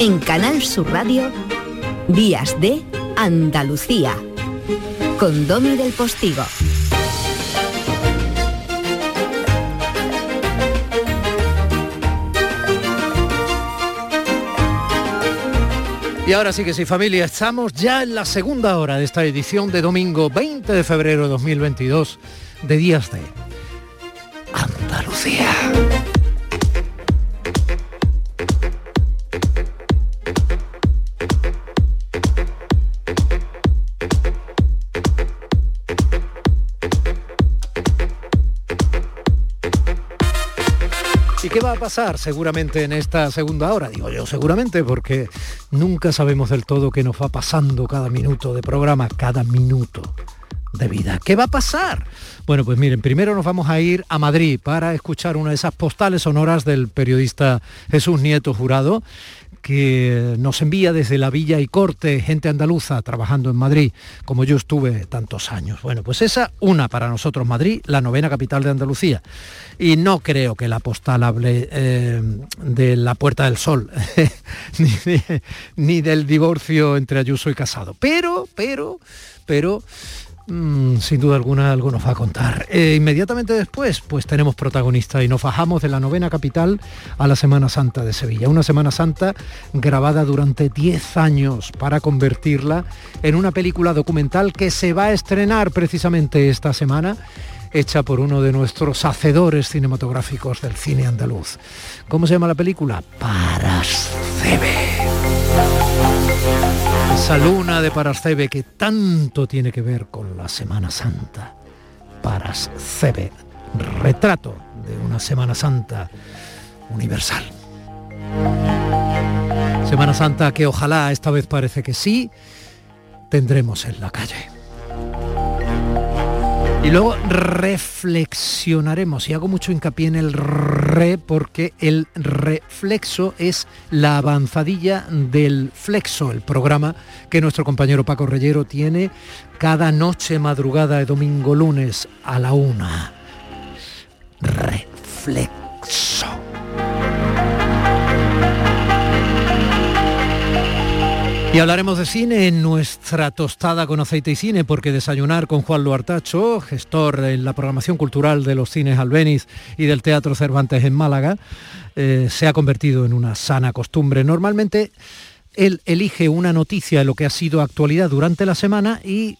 En Canal Sur Radio, Días de Andalucía, con Domi del Postigo. Y ahora sí que sí, familia, estamos ya en la segunda hora de esta edición de domingo 20 de febrero de 2022 de Días de Andalucía. Va a pasar seguramente en esta segunda hora? Digo yo seguramente porque nunca sabemos del todo qué nos va pasando cada minuto de programa, cada minuto de vida. ¿Qué va a pasar? Bueno, pues miren, primero nos vamos a ir a Madrid para escuchar una de esas postales sonoras del periodista Jesús Nieto Jurado, que nos envía desde la Villa y Corte gente andaluza trabajando en Madrid, como yo estuve tantos años. Bueno, pues esa, una para nosotros Madrid, la novena capital de Andalucía. Y no creo que la postal hable eh, de la Puerta del Sol, ni, ni del divorcio entre Ayuso y Casado. Pero, pero, pero Mm, sin duda alguna algo nos va a contar. Eh, inmediatamente después, pues tenemos protagonista y nos bajamos de la novena capital a la Semana Santa de Sevilla. Una Semana Santa grabada durante 10 años para convertirla en una película documental que se va a estrenar precisamente esta semana hecha por uno de nuestros hacedores cinematográficos del cine andaluz. ¿Cómo se llama la película? Parascebe esa luna de Parascebe que tanto tiene que ver con la Semana Santa. Parascebe, retrato de una Semana Santa universal. Semana Santa que ojalá esta vez parece que sí, tendremos en la calle. Y luego reflexionaremos, y hago mucho hincapié en el re porque el reflexo es la avanzadilla del flexo, el programa que nuestro compañero Paco Reyero tiene cada noche madrugada de domingo lunes a la una. Reflexo. Y hablaremos de cine en nuestra tostada con aceite y cine, porque desayunar con Juan Luartacho, gestor en la programación cultural de los cines Albeniz y del Teatro Cervantes en Málaga, eh, se ha convertido en una sana costumbre. Normalmente él elige una noticia de lo que ha sido actualidad durante la semana y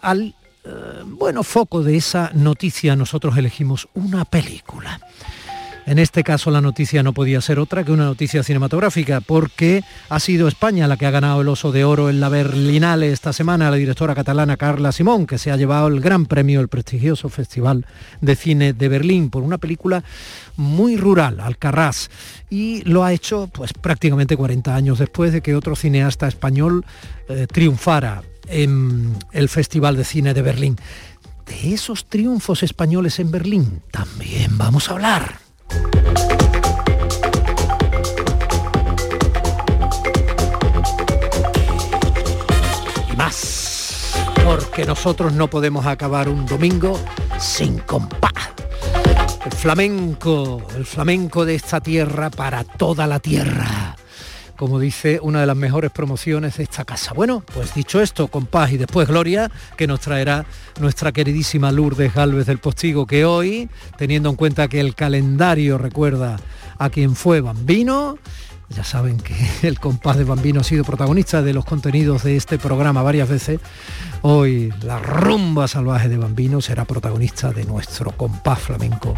al eh, bueno foco de esa noticia nosotros elegimos una película. En este caso la noticia no podía ser otra que una noticia cinematográfica, porque ha sido España la que ha ganado el oso de oro en la Berlinale esta semana, la directora catalana Carla Simón, que se ha llevado el gran premio del prestigioso Festival de Cine de Berlín por una película muy rural, Alcarrás, y lo ha hecho pues prácticamente 40 años después de que otro cineasta español eh, triunfara en el Festival de Cine de Berlín. De esos triunfos españoles en Berlín también vamos a hablar. Porque nosotros no podemos acabar un domingo sin compás. El flamenco, el flamenco de esta tierra para toda la tierra como dice una de las mejores promociones de esta casa. Bueno, pues dicho esto, con paz y después gloria, que nos traerá nuestra queridísima Lourdes Galvez del Postigo, que hoy, teniendo en cuenta que el calendario recuerda a quien fue Bambino, ya saben que el compás de Bambino ha sido protagonista de los contenidos de este programa varias veces. Hoy la rumba salvaje de Bambino será protagonista de nuestro compás flamenco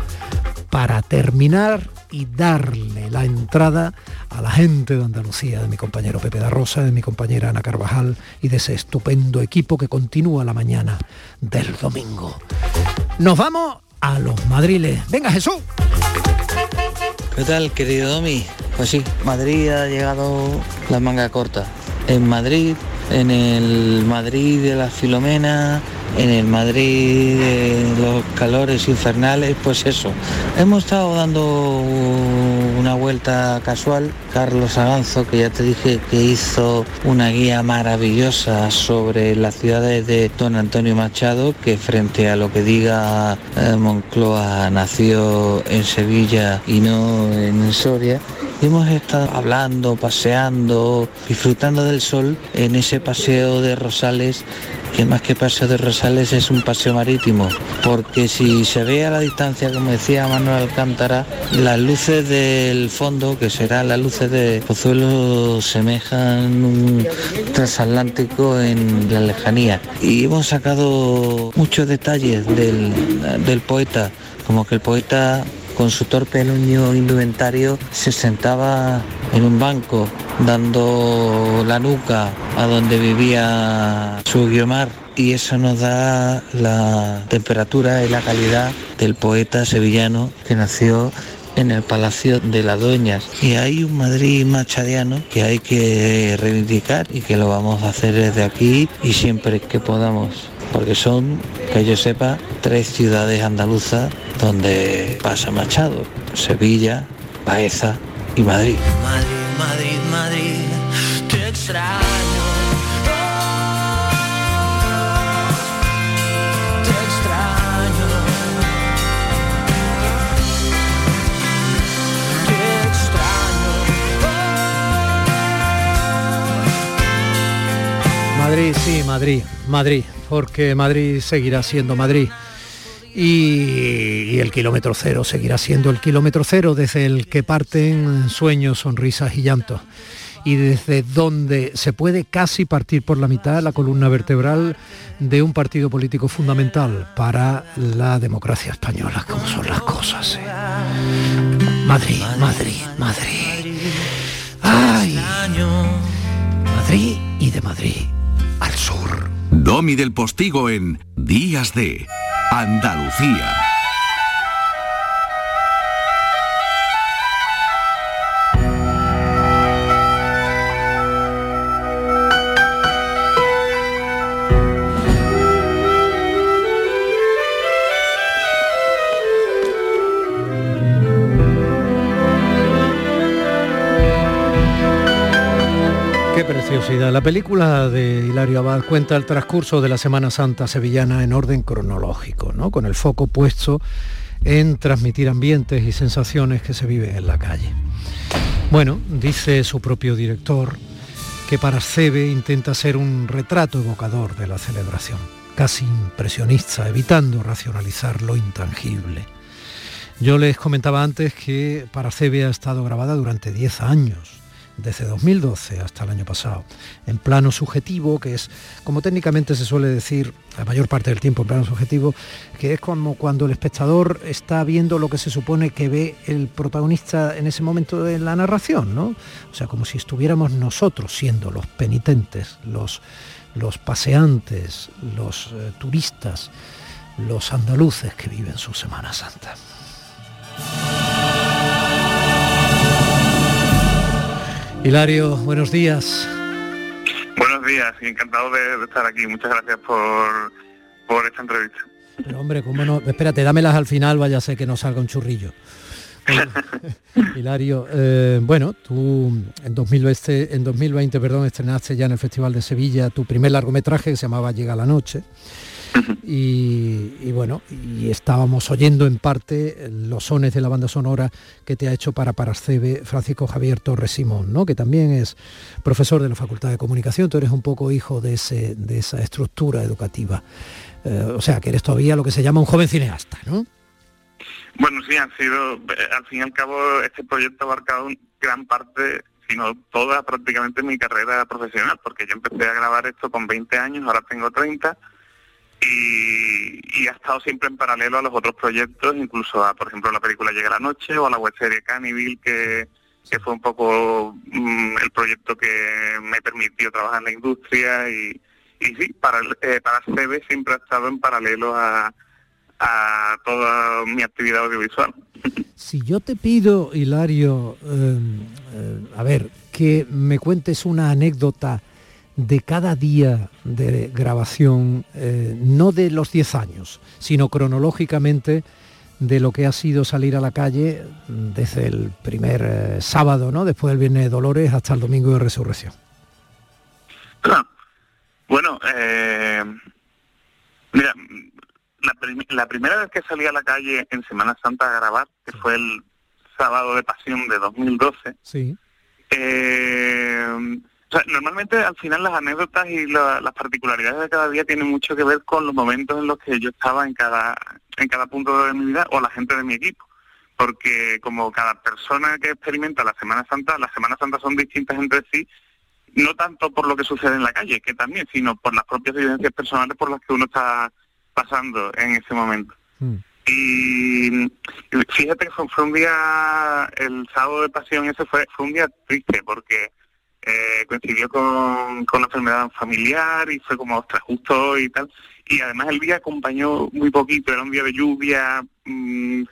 para terminar y darle la entrada a la gente de Andalucía, de mi compañero Pepe da Rosa, de mi compañera Ana Carvajal y de ese estupendo equipo que continúa la mañana del domingo. Nos vamos a los madriles. Venga Jesús. ¿Qué tal, querido Domi? Pues sí, Madrid ha llegado la manga corta. En Madrid, en el Madrid de la Filomena, en el Madrid de los calores infernales, pues eso. Hemos estado dando una vuelta casual. Carlos Aganzo, que ya te dije que hizo una guía maravillosa sobre las ciudades de Don Antonio Machado, que frente a lo que diga eh, Moncloa nació en Sevilla y no en Soria hemos estado hablando, paseando, disfrutando del sol en ese paseo de Rosales, que más que paseo de Rosales es un paseo marítimo, porque si se ve a la distancia, como decía Manuel Alcántara, las luces del fondo, que serán las luces de Pozuelo, semejan un transatlántico en la lejanía. Y hemos sacado muchos detalles del, del poeta, como que el poeta con su torpe niño indumentario se sentaba en un banco dando la nuca a donde vivía su guiomar y eso nos da la temperatura y la calidad del poeta sevillano que nació en el Palacio de las Dueñas. Y hay un Madrid machadiano que hay que reivindicar y que lo vamos a hacer desde aquí y siempre que podamos porque son, que yo sepa, tres ciudades andaluzas donde pasa Machado, Sevilla, Baeza y Madrid. Madrid, Madrid, Madrid, te extraño. Madrid, sí, Madrid, Madrid porque Madrid seguirá siendo Madrid. Y, el kilómetro cero seguirá siendo el kilómetro cero desde el que parten sueños, sonrisas y llantos. Y desde donde se puede casi partir por la mitad la columna vertebral de un partido político fundamental para la democracia española, como son las cosas. ¿eh? Madrid, Madrid, Madrid. Ay, Madrid y de Madrid al sur. Domi del Postigo en Días de Andalucía. La película de Hilario Abad cuenta el transcurso de la Semana Santa sevillana en orden cronológico, ¿no? con el foco puesto en transmitir ambientes y sensaciones que se viven en la calle. Bueno, dice su propio director que para Cebe intenta ser un retrato evocador de la celebración, casi impresionista, evitando racionalizar lo intangible. Yo les comentaba antes que para Cebe ha estado grabada durante 10 años desde 2012 hasta el año pasado, en plano subjetivo, que es, como técnicamente se suele decir, la mayor parte del tiempo en plano subjetivo, que es como cuando el espectador está viendo lo que se supone que ve el protagonista en ese momento de la narración, ¿no? O sea, como si estuviéramos nosotros siendo los penitentes, los, los paseantes, los eh, turistas, los andaluces que viven su Semana Santa. Hilario, buenos días. Buenos días encantado de, estar aquí. Muchas gracias por, por esta entrevista. Pero hombre, cómo no, espérate, dámelas al final, vaya a ser que no salga un churrillo. Hilario, eh, bueno, tú en 2020, en 2020 perdón, estrenaste ya en el Festival de Sevilla tu primer largometraje que se llamaba Llega la Noche. Y, bueno, y estábamos oyendo en parte los sones de la banda sonora que te ha hecho para Parascebe Francisco Javier Torres Simón, ¿no? que también es profesor de la Facultad de Comunicación, tú eres un poco hijo de, ese, de esa estructura educativa. Eh, o sea, que eres todavía lo que se llama un joven cineasta, ¿no? Bueno, sí, han sido, eh, al fin y al cabo, este proyecto ha abarcado gran parte sino toda prácticamente mi carrera profesional, porque yo empecé a grabar esto con 20 años, ahora tengo 30, y, ha estado siempre en paralelo a los otros proyectos, incluso a, por ejemplo, la película Llega la Noche o a la web serie Cannibal, que, que fue un poco mm, el proyecto que me permitió trabajar en la industria y, sí, para, eh, para CB siempre ha estado en paralelo a, a toda mi actividad audiovisual. Si yo te pido, Hilario, eh, eh, a ver, que me cuentes una anécdota de cada día de grabación, eh, no de los 10 años, sino cronológicamente de lo que ha sido salir a la calle desde el primer eh, sábado, ¿no? después del Viernes de Dolores hasta el Domingo de Resurrección. Bueno, eh, mira, la, la, primera vez que salí a la calle en Semana Santa a grabar, que fue el sábado de pasión de 2012. Sí. Eh, normalmente al final las anécdotas y las particularidades de cada día tienen mucho que ver con los momentos en los que yo estaba en cada, en cada punto de mi vida o la gente de mi equipo. Porque como cada persona que experimenta la Semana Santa, las Semanas Santas son distintas entre sí, no tanto por lo que sucede en la calle, que también, sino por las propias vivencias personales por las que uno está pasando en ese momento. Mm. Y fíjate que fue, un día, el sábado de pasión ese fue, fue un día triste porque eh, coincidió con, con la enfermedad familiar y fue como, ostras, justo y tal. Y además el día acompañó muy poquito, era un día de lluvia, mm,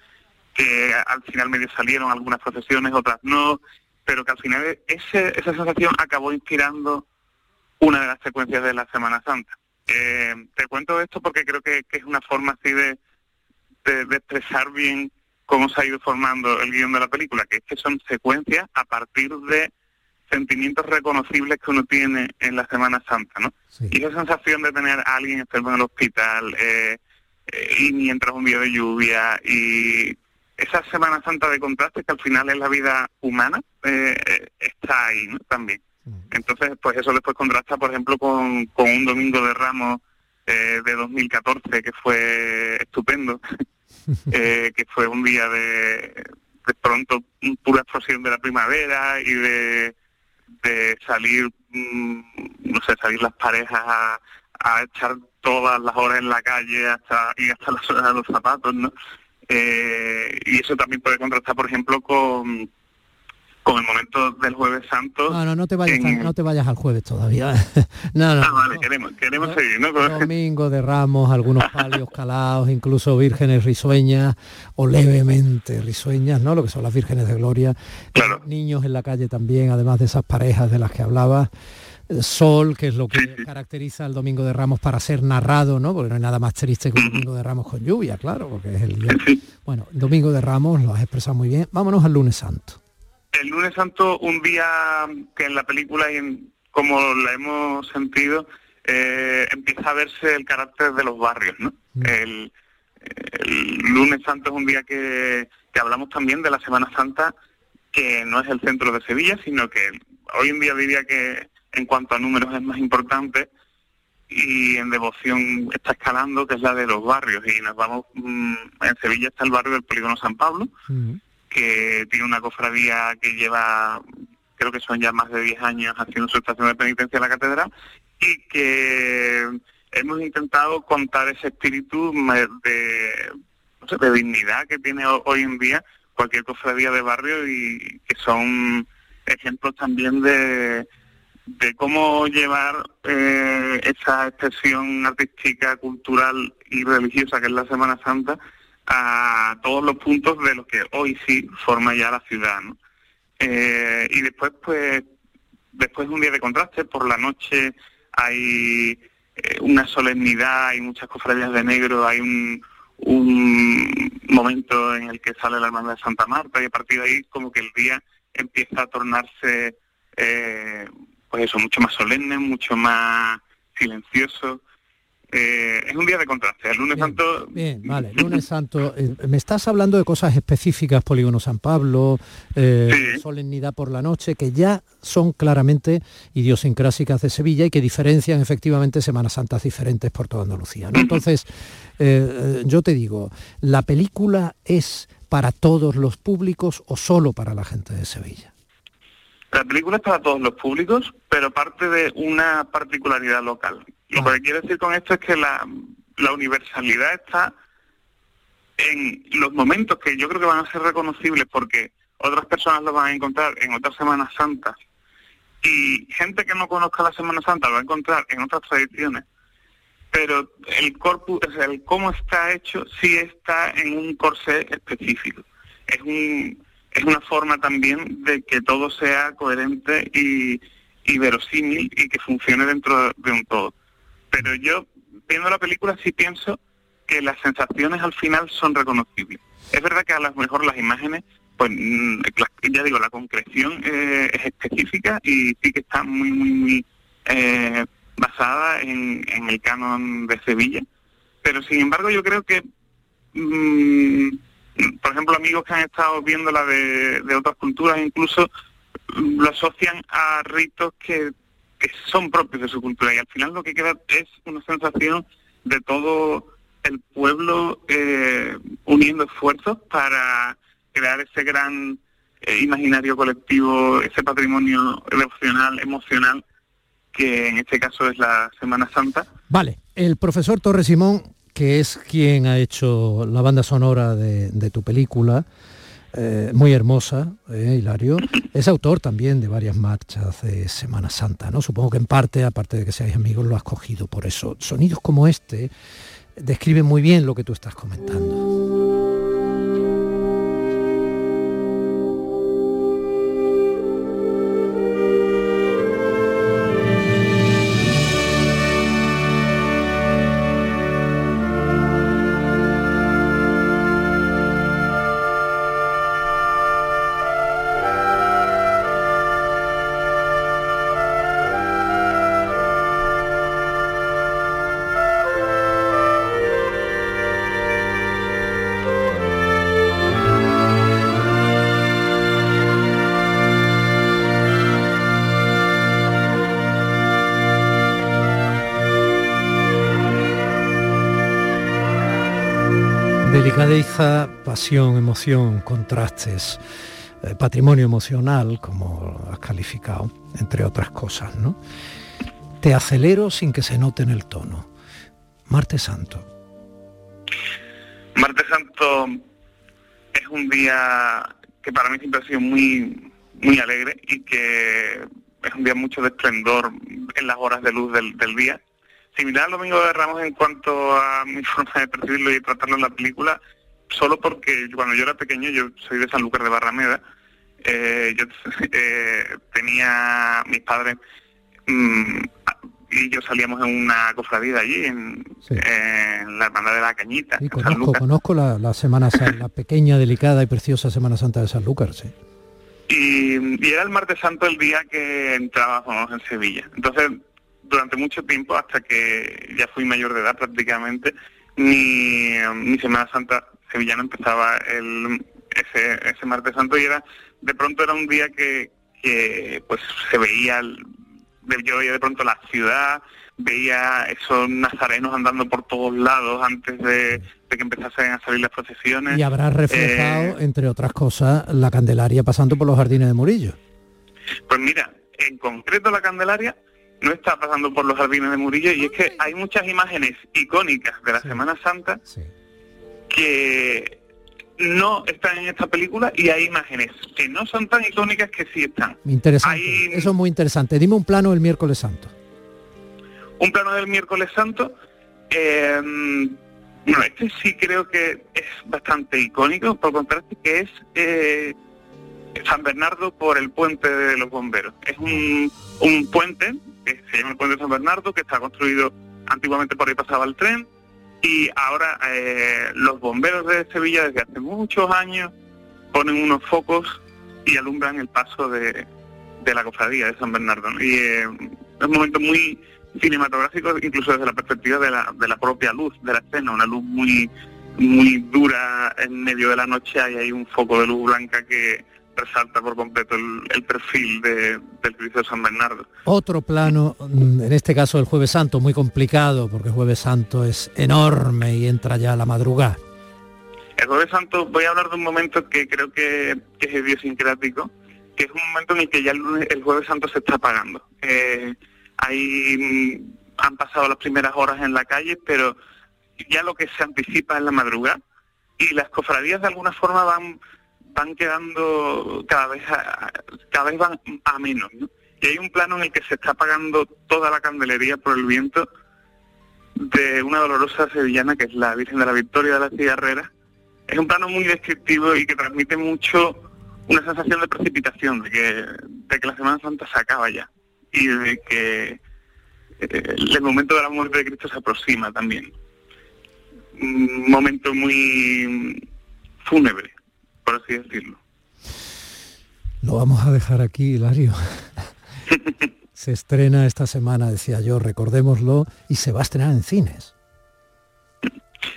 que al final medio salieron algunas procesiones, otras no, pero que al final ese, esa sensación acabó inspirando una de las secuencias de la Semana Santa. Eh, te cuento esto porque creo que, es una forma así de, de, de, expresar bien cómo se ha ido formando el guion de la película, que es que son secuencias a partir de sentimientos reconocibles que uno tiene en la Semana Santa, ¿no? Y esa sensación de tener a alguien enfermo en el hospital eh, eh, y mientras un día de lluvia y esa Semana Santa de contraste que al final es la vida humana eh, está ahí ¿no? también. Entonces, pues eso después contrasta, por ejemplo, con, con un Domingo de Ramos de 2014 que fue estupendo, que fue un día de, de pronto pura explosión de la primavera y de de salir, mm, no sé, salir las parejas a, echar todas las horas en la calle hasta y hasta las horas de los zapatos, ¿no? Eh, y eso también puede contrastar, por ejemplo, con con el momento del jueves santo. No, no, no te vayas, no te vayas al jueves todavía. no, no, ah, vale, queremos, queremos seguir, ¿no? Domingo de Ramos, algunos palios calados, incluso vírgenes risueñas o levemente risueñas, ¿no? Lo que son las vírgenes de gloria. Claro. Niños en la calle también, además de esas parejas de las que hablabas sol, que es lo que caracteriza el Domingo de Ramos para ser narrado, ¿no? Porque no hay nada más triste que un Domingo de Ramos con lluvia, claro, porque es el día. Bueno, Domingo de Ramos lo has expresado muy bien. Vámonos al lunes santo. El lunes santo, un día que en la película y en como la hemos sentido, eh, empieza a verse el carácter de los barrios, ¿no? Mm. El, lunes santo es un día que, hablamos también de la Semana Santa, que no es el centro de Sevilla, sino que hoy en día diría que en cuanto a números es más importante y en devoción está escalando, que es la de los barrios. Y nos vamos, mm, en Sevilla está el barrio del Polígono San Pablo, mm que tiene una cofradía que lleva, creo que son ya más de 10 años haciendo su estación de penitencia en la catedral y que hemos intentado contar ese espíritu de, dignidad que tiene hoy en día cualquier cofradía de barrio y que son ejemplos también de, de cómo llevar eh, esa expresión artística, cultural y religiosa que es la Semana Santa a todos los puntos de los que hoy sí forma ya la ciudad. ¿no? Eh, y después, pues, después de un día de contraste, por la noche hay eh, una solemnidad, hay muchas cofradías de negro, hay un, un momento en el que sale la hermandad de Santa Marta y a partir de ahí como que el día empieza a tornarse, eh, pues eso, mucho más solemne, mucho más silencioso. Eh, es un día de contraste. El lunes santo. Bien, vale. Lunes santo. Eh, me estás hablando de cosas específicas, Polígono San Pablo, eh, solemnidad por la noche, que ya son claramente idiosincrásicas de Sevilla y que diferencian efectivamente Semanas Santas diferentes por toda Andalucía. Entonces, yo te digo, ¿la película es para todos los públicos o solo para la gente de Sevilla? La película es para todos los públicos, pero parte de una particularidad local. Lo que quiero decir con esto es que la, universalidad está en los momentos que yo creo que van a ser reconocibles porque otras personas lo van a encontrar en otras Semanas Santas. Y gente que no conozca la Semana Santa lo va a encontrar en otras tradiciones, pero el corpus, el cómo está hecho, sí está en un corsé específico. Es un es una forma también de que todo sea coherente y, y verosímil y que funcione dentro de un todo pero yo viendo la película sí pienso que las sensaciones al final son reconocibles. Es verdad que a lo mejor las imágenes, pues mm, ya digo, la concreción eh, es específica y sí que está muy, muy, muy eh, basada en, el canon de Sevilla. Pero sin embargo yo creo que mm, por ejemplo, amigos que han estado viendo la de, de otras culturas incluso lo asocian a ritos que, que son propios de su cultura y al final lo que queda es una sensación de todo el pueblo eh, uniendo esfuerzos para crear ese gran eh, imaginario colectivo, ese patrimonio devocional, emocional, que en este caso es la Semana Santa. Vale, el profesor Torres Simón, que es quien ha hecho la banda sonora de, tu película, eh, muy hermosa, Hilario, es autor también de varias marchas de Semana Santa, ¿no? Supongo que en parte, aparte de que seáis amigos, lo has cogido por eso. Sonidos como este describen muy bien lo que tú estás comentando. Pasión, emoción, contrastes, eh, patrimonio emocional, como has calificado, entre otras cosas, ¿no? Te acelero sin que se note en el tono. Martes Santo. Martes Santo es un día que para mí siempre ha sido muy, muy alegre y que es un día mucho de esplendor en las horas de luz del, del día similar al Domingo de Ramos en cuanto a mi forma de percibirlo y tratarlo en la película, solo porque cuando yo era pequeño, yo soy de Sanlúcar de Barrameda, eh, yo eh, tenía mis padres mm, y yo salíamos en una cofradía allí, en, la hermandad de la Cañita. Sí, conozco, conozco la, la, Semana la pequeña, delicada y preciosa Semana Santa de Sanlúcar, sí. Y, y, era el martes santo el día que entrábamos en Sevilla. Entonces, durante mucho tiempo, hasta que ya fui mayor de edad prácticamente, mi, mi Semana Santa sevillana empezaba el, ese, ese martes santo y era de pronto era un día que, que pues se veía yo veía de pronto la ciudad veía esos nazarenos andando por todos lados antes de, que empezasen a salir las procesiones. Y habrá reflejado eh, entre otras cosas la Candelaria pasando por los jardines de Murillo. Pues mira en concreto la Candelaria no está pasando por los jardines de Murillo y es que hay muchas imágenes icónicas de la Semana Santa que no están en esta película y hay imágenes que no son tan icónicas que sí están. Interesante. Eso es muy interesante. Dime un plano del miércoles santo. Un plano del miércoles santo. Eh, bueno, este sí creo que es bastante icónico, por contraste, que es eh, San Bernardo por el puente de los bomberos. Es un, un puente que se llama el puente de San Bernardo, que está construido antiguamente por ahí pasaba el tren, y ahora eh, los bomberos de Sevilla desde hace muchos años ponen unos focos y alumbran el paso de, la cofradía de San Bernardo. Y eh, es un momento muy cinematográfico, incluso desde la perspectiva de la, de la propia luz de la escena, una luz muy muy dura en medio de la noche y hay un foco de luz blanca que, resalta por completo el, perfil de, del Cristo de San Bernardo. Otro plano, mm, en este caso el Jueves Santo, muy complicado, porque el Jueves Santo es enorme y entra ya a la madrugada. El Jueves Santo, voy a hablar de un momento que creo que, es idiosincrático, que es un momento en el que ya el, Jueves Santo se está apagando. Eh, ahí mm, han pasado las primeras horas en la calle, pero ya lo que se anticipa es la madrugada y las cofradías de alguna forma van van quedando cada vez a, cada vez van a menos y hay un plano en el que se está apagando toda la candelería por el viento de una dolorosa sevillana que es la Virgen de la Victoria de la Cigarrera es un plano muy descriptivo y que transmite mucho una sensación de precipitación de que de que la Semana Santa se acaba ya y de que eh, el momento de la muerte de Cristo se aproxima también. Un momento muy fúnebre por así decirlo. Lo vamos a dejar aquí, Hilario. se estrena esta semana, decía yo, recordémoslo, y se va a estrenar en cines.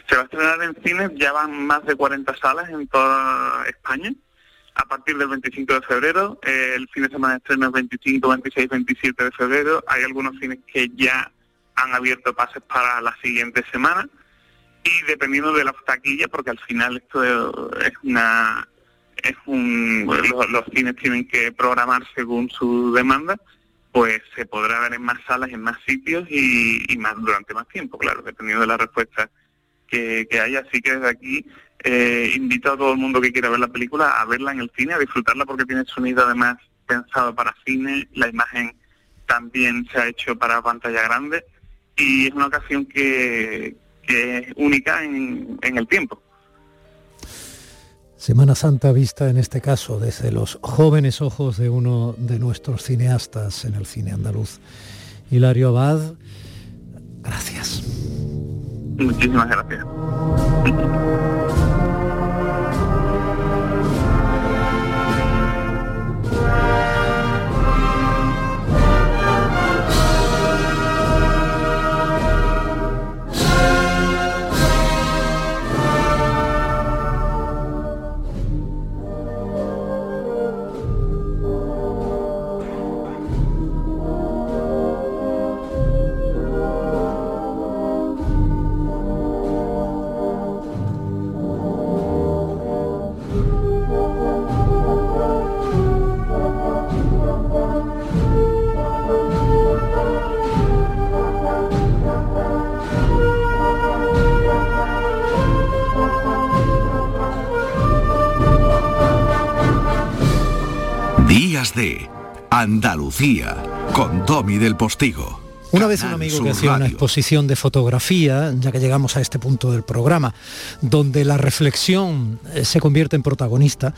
Se va a estrenar en cines, ya van más de 40 salas en toda España. A partir del 25 de febrero, eh, el fin de semana de estreno es 25, 26, 27 de febrero. Hay algunos cines que ya han abierto pases para la siguiente semana y dependiendo de la taquilla, porque al final esto es una es un los, cines tienen que programar según su demanda, pues se podrá ver en más salas, en más sitios y, más durante más tiempo, claro, dependiendo de la respuesta que, que haya. Así que desde aquí eh, invito a todo el mundo que quiera ver la película a verla en el cine, a disfrutarla porque tiene sonido además pensado para cine, la imagen también se ha hecho para pantalla grande y es una ocasión que, es única en, el tiempo. Semana Santa vista en este caso desde los jóvenes ojos de uno de nuestros cineastas en el cine andaluz, Hilario Abad. Gracias. Muchísimas gracias. Andalucía con Domi del Postigo. Una vez un amigo que hacía una exposición de fotografía, ya que llegamos a este punto del programa, donde la reflexión eh, se convierte en protagonista,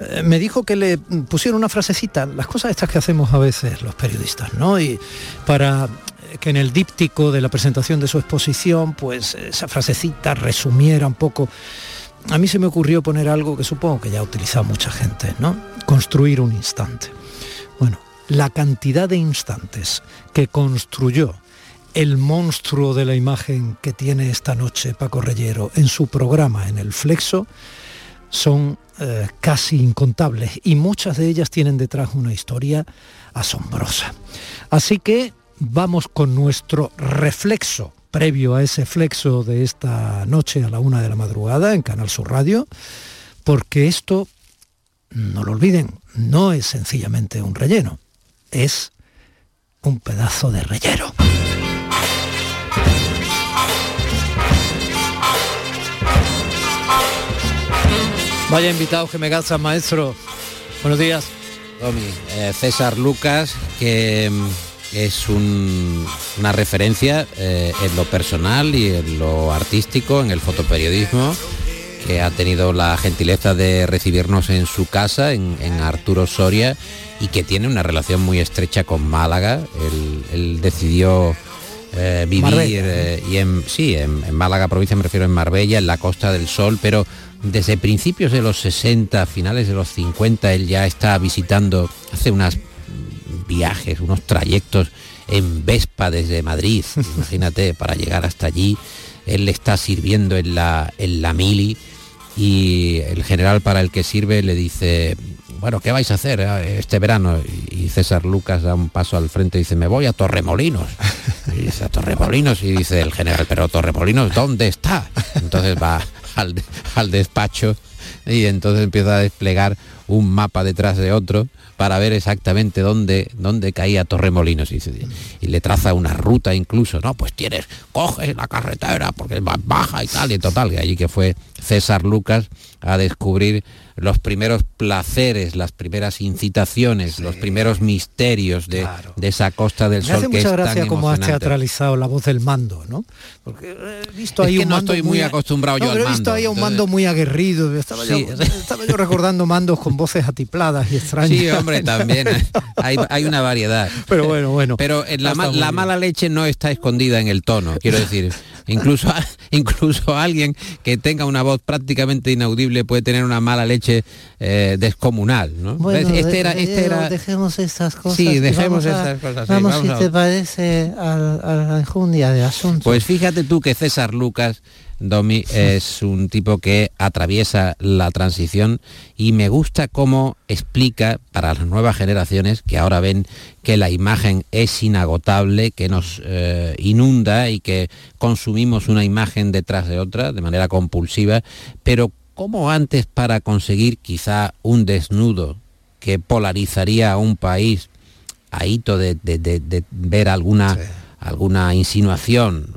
eh, me dijo que le pusieron una frasecita, las cosas estas que hacemos a veces los periodistas, ¿no? Y para que en el díptico de la presentación de su exposición, pues esa frasecita resumiera un poco a mí se me ocurrió poner algo que supongo que ya ha utilizado mucha gente, ¿no? Construir un instante. Bueno, la cantidad de instantes que construyó el monstruo de la imagen que tiene esta noche Paco Reyero en su programa en el Flexo son eh, casi incontables y muchas de ellas tienen detrás una historia asombrosa. Así que vamos con nuestro reflexo previo a ese flexo de esta noche a la una de la madrugada en Canal Sur Radio, porque esto, no lo olviden, no es sencillamente un relleno, es un pedazo de rellero. Vaya invitados que me calzan, maestro. Buenos días. Domi, eh, César Lucas, que mm, es una referencia eh, en lo personal y en lo artístico, en el fotoperiodismo, que ha tenido la gentileza de recibirnos en su casa, en, Arturo Soria, y que tiene una relación muy estrecha con Málaga. Él, decidió eh, vivir eh, y en, sí, en, en, Málaga provincia me refiero en Marbella, en la Costa del Sol, pero desde principios de los 60, finales de los 50, él ya está visitando, hace unas viajes, unos trayectos en Vespa desde Madrid, imagínate, para llegar hasta allí. Él le está sirviendo en la, en la mili y el general para el que sirve le dice, bueno, ¿qué vais a hacer eh, este verano? Y César Lucas da un paso al frente y dice, me voy a Torremolinos. Y dice, a Torremolinos. Y dice el general, pero Torremolinos, ¿dónde está? Entonces va al, al despacho y entonces empieza a desplegar un mapa detrás de otro para ver exactamente dónde, dónde caía Torremolinos y, y le traza una ruta incluso, no, pues tienes, coges la carretera porque es más baja y tal, y total, que allí que fue César Lucas a descubrir los primeros placeres, las primeras incitaciones, los primeros misterios de, esa costa del sol. Me hace mucha gracia como has teatralizado la voz del mando, ¿no? Porque he visto ahí un no estoy muy, acostumbrado yo al mando. He visto ahí un mando muy aguerrido. Estaba, yo, recordando mandos con voces atipladas y extrañas. Sí, hombre, también hay, una variedad. Pero bueno, bueno. Pero la, la mala leche no está escondida en el tono, quiero decir. Incluso, incluso alguien que tenga una voz prácticamente inaudible puede tener una mala leche eh, descomunal, ¿no? Bueno, este de- era, de- este era, dejemos estas cosas. Sí, dejemos estas cosas, sí, Vamos, vamos si te parece, a la enjundia de asuntos. Pues fíjate tú que César Lucas, Domi, es un tipo que atraviesa la transición y me gusta cómo explica para las nuevas generaciones que ahora ven que la imagen es inagotable, que nos eh, inunda y que consumimos una imagen detrás de otra de manera compulsiva, pero como antes para conseguir quizá un desnudo que polarizaría a un país a hito de, de- de- de ver alguna, alguna insinuación,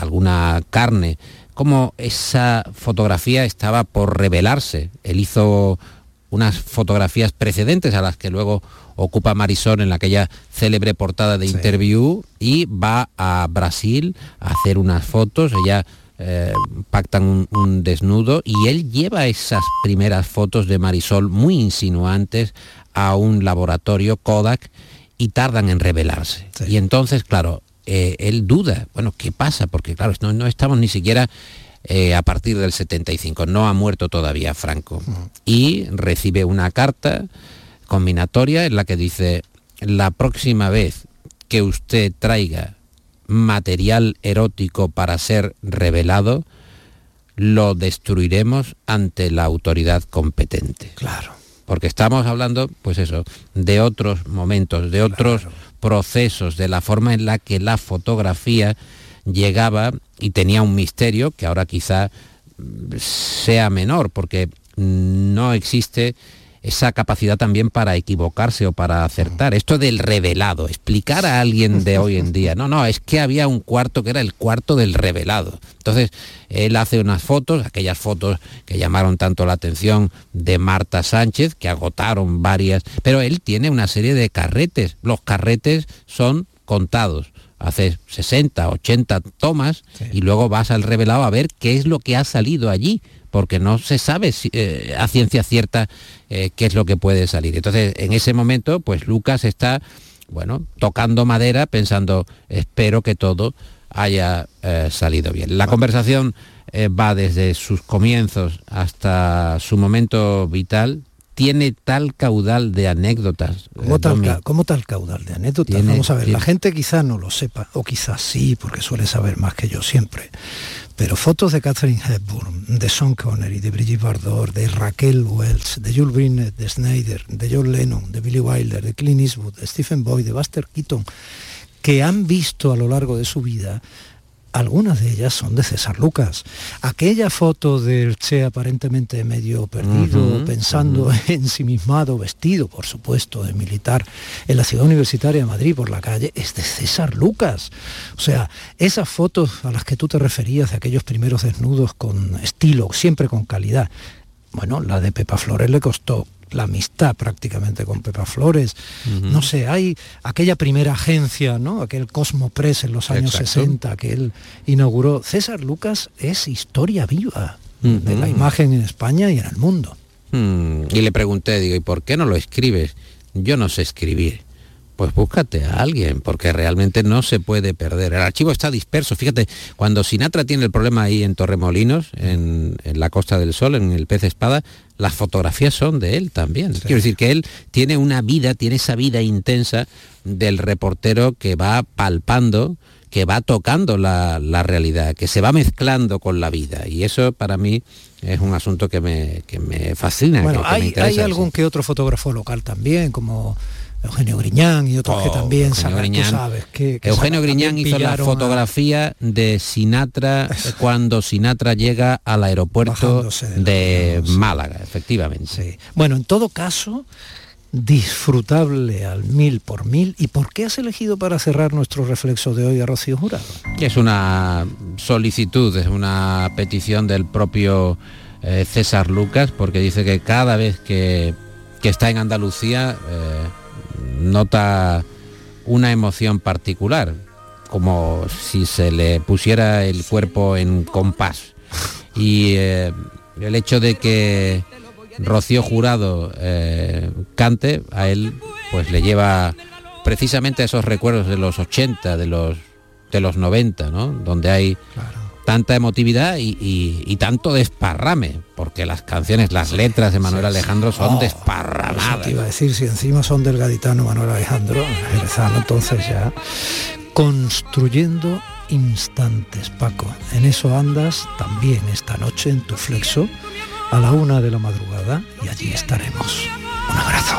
alguna carne, como esa fotografía estaba por revelarse. Él hizo unas fotografías precedentes a las que luego ocupa Marisol en aquella célebre portada de interview y va a Brasil a hacer unas fotos. Ella eh, pactan un, un desnudo y él lleva esas primeras fotos de Marisol muy insinuantes a un laboratorio Kodak y tardan en revelarse. Y entonces, claro, eh, él duda, bueno, ¿qué pasa? Porque claro, no, no estamos ni siquiera eh, a partir del 75, no ha muerto todavía Franco. Y recibe una carta combinatoria en la que dice, la próxima vez que usted traiga material erótico para ser revelado, lo destruiremos ante la autoridad competente. Claro. Porque estamos hablando, pues eso, de otros momentos, de otros procesos, de la forma en la que la fotografía llegaba y tenía un misterio que ahora quizá sea menor, porque no existe esa capacidad también para equivocarse o para acertar. Esto del revelado, explicar a alguien de hoy en día, no, no, es que había un cuarto que era el cuarto del revelado. Entonces, él hace unas fotos, aquellas fotos que llamaron tanto la atención de Marta Sánchez, que agotaron varias, pero él tiene una serie de carretes. Los carretes son contados. Hace 60, 80 tomas y luego vas al revelado a ver qué es lo que ha salido allí porque no se sabe si- eh, a ciencia cierta eh, qué es lo que puede salir. Entonces, en ese momento, pues Lucas está, bueno, tocando madera, pensando, espero que todo haya eh, salido bien. La conversación va desde sus comienzos hasta su momento vital, tiene tal caudal de anécdotas. ¿Cómo eh, tal, Domi. ca- cómo tal caudal de anécdotas? Tiene- Vamos a ver, la gente quizá no lo sepa, o quizás sí, porque suele saber más que yo siempre. Pero fotos de Catherine Hepburn, de Sean Connery, de Brigitte Bardot, de Raquel Welch, de Jules Brinett, de Snyder, de John Lennon, de Billy Wilder, de Clint Eastwood, de Stephen Boyd, de Buster Keaton, que han visto a lo largo de su vida, algunas de ellas son de César Lucas. Aquella foto del Che aparentemente medio perdido, pensando ensimismado, vestido, por supuesto, de militar en la ciudad universitaria de Madrid por la calle, es de César Lucas. O sea, esas fotos a las que tú te referías de aquellos primeros desnudos con estilo, siempre con calidad. Bueno, la de Pepa Flores le costó la amistad prácticamente con Pepa Flores. No sé, hay aquella primera agencia, ¿no? Aquel Cosmo Press en los años Exacto. 60 que él inauguró. César Lucas es historia viva de la imagen en España y en el mundo. Mm, y le pregunté, digo, ¿y por qué no lo escribes? Yo no sé escribir. Pues búscate a alguien, porque realmente no se puede perder. El archivo está disperso. Fíjate, cuando Sinatra tiene el problema ahí en Torremolinos, en, en la Costa del Sol, en el pez espada, las fotografías son de él también. Quiero decir que él tiene una vida, tiene esa vida intensa del reportero que va palpando, que va tocando la, la realidad, que se va mezclando con la vida. Y eso para mí es un asunto que me, que me fascina. Bueno, que- que me hay, interesa, hay sí. algún que otro fotógrafo local también, como Eugenio Griñán y otros que Oh, también Eugenio Griñán. sabes, que, que Eugenio Griñán hizo la a- fotografía de Sinatra cuando Sinatra llega al aeropuerto Bajándose de. Málaga, efectivamente. Sí. Bueno, en todo caso, disfrutable al mil por mil. ¿Y por qué has elegido para cerrar nuestro reflexo de hoy a Rocío Jurado? Es una solicitud, es una petición del propio eh, César Lucas, porque dice que cada vez que, que está en Andalucía eh, nota una emoción particular, como si se le pusiera el cuerpo en compás. Y eh, el hecho de que Rocío Jurado eh, cante, a él pues le lleva precisamente a esos recuerdos de los 80, de los, de los 90, ¿no? Donde hay tanta emotividad y, y- y tanto desparrame, porque las canciones, las letras de Manuel Alejandro son Oh, desparramadas. te iba a decir, si encima son del gaditano Manuel Alejandro, entonces ya construyendo instantes, Paco. En eso andas también esta noche en tu flexo a la una de la madrugada y allí estaremos. Un abrazo.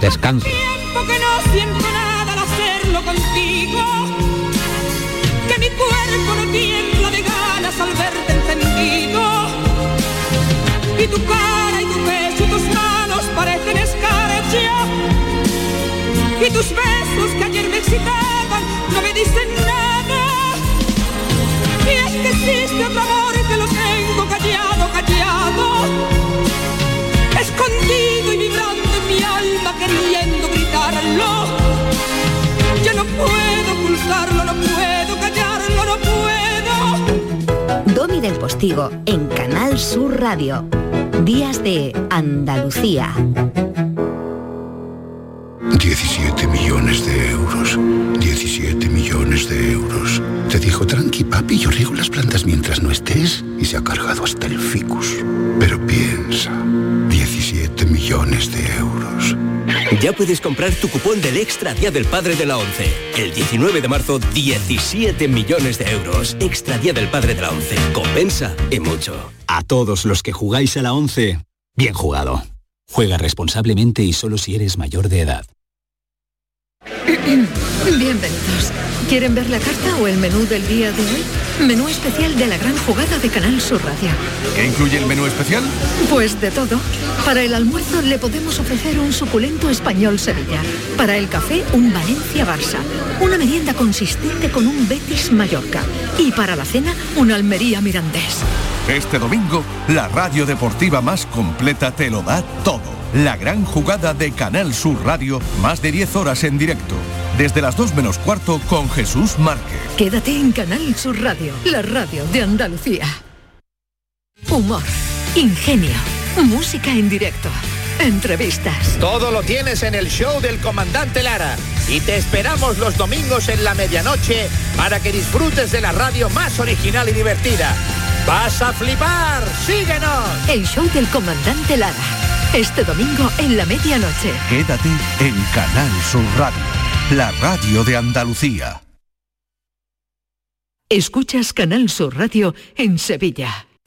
Descanso. que no siento nada al hacerlo contigo, que mi cuerpo no tiembla al verte encendido, y tu cara y tu pecho y tus manos parecen escarcha, y tus besos que ayer me excitaban no me dicen nada, y es que existe otro amor que lo tengo callado, callado, escondido y vibrando en mi alma queriendo del Postigo en Canal Sur Radio. Días de Andalucía. 17 millones de euros. 17 millones de euros. Te dijo, tranqui papi, yo riego las plantas mientras no estés. Y se ha cargado hasta el ficus. Pero piensa, 17 millones de euros. Ya puedes comprar tu cupón del Extra Día del Padre de la ONCE. El 19 de marzo, 17 millones de euros. Extra Día del Padre de la ONCE. Compensa y mucho. A todos los que jugáis a la 11, bien jugado. Juega responsablemente y solo si eres mayor de edad. Bienvenidos. ¿Quieren ver la carta o el menú del día de hoy? Menú especial de la gran jugada de Canal Sur Radio. ¿Qué incluye el menú especial? Pues de todo. Para el almuerzo le podemos ofrecer un suculento español Sevilla. Para el café, un Valencia Barça. Una merienda consistente con un Betis Mallorca. Y para la cena, un Almería Mirandés. Este domingo, la radio deportiva más completa te lo da todo. La gran jugada de Canal Sur Radio, más de 10 horas en directo. Desde las 2 menos cuarto con Jesús Márquez. Quédate en Canal Sur Radio, la radio de Andalucía. Humor, ingenio, música en directo, entrevistas. Todo lo tienes en el show del comandante Lara. Y te esperamos los domingos en la medianoche para que disfrutes de la radio más original y divertida. ¡Vas a flipar! ¡Síguenos! El show del comandante Lara. Este domingo en la medianoche. Quédate en Canal Sur Radio, la radio de Andalucía. Escuchas Canal Sur Radio en Sevilla.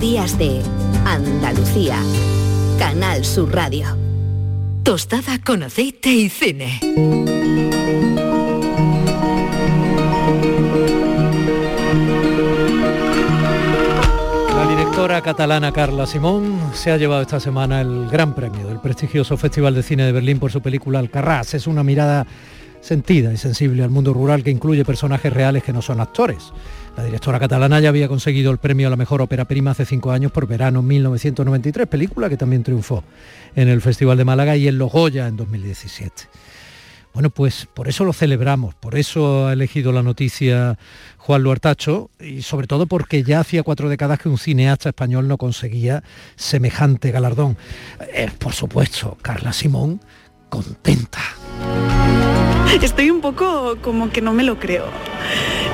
Días de Andalucía. Canal Sur Radio. Tostada con aceite y cine. La directora catalana Carla Simón se ha llevado esta semana el gran premio del prestigioso Festival de Cine de Berlín por su película Alcarrás. Es una mirada sentida y sensible al mundo rural que incluye personajes reales que no son actores. La directora catalana ya había conseguido el premio a la mejor ópera prima hace cinco años por Verano 1993, película que también triunfó en el Festival de Málaga y en Los Goya en 2017. Bueno, pues por eso lo celebramos, por eso ha elegido la noticia Juan Luartacho y sobre todo porque ya hacía cuatro décadas que un cineasta español no conseguía semejante galardón. Eh, por supuesto, Carla Simón contenta. Estoy un poco como que no me lo creo.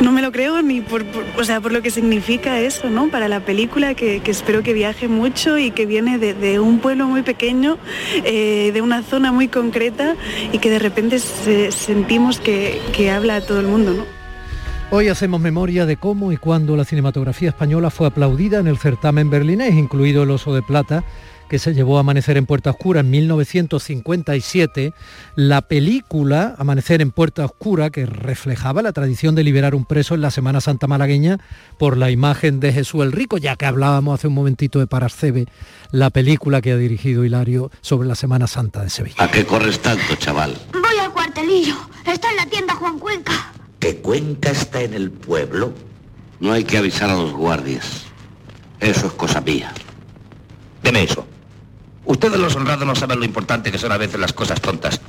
No me lo creo ni por, o sea, por lo que significa eso, ¿no? Para la película que, espero que viaje mucho y que viene de, de un pueblo muy pequeño, eh, de una zona muy concreta y que de repente se- sentimos que, que habla a todo el mundo, ¿no? Hoy hacemos memoria de cómo y cuándo la cinematografía española fue aplaudida en el certamen berlinés, incluido el Oso de Plata, que se llevó a Amanecer en Puerta Oscura en 1957, la película Amanecer en Puerta Oscura, que reflejaba la tradición de liberar un preso en la Semana Santa malagueña por la imagen de Jesús el Rico, ya que hablábamos hace un momentito de Parascebe, la película que ha dirigido Hilario sobre la Semana Santa de Sevilla. ¿A qué corres tanto, chaval? Voy al cuartelillo. Está en la tienda Juan Cuenca. ¿Que Cuenca está en el pueblo? No hay que avisar a los guardias. Eso es cosa mía. Deme eso. Ustedes los honrados no saben lo importante que son a veces las cosas tontas.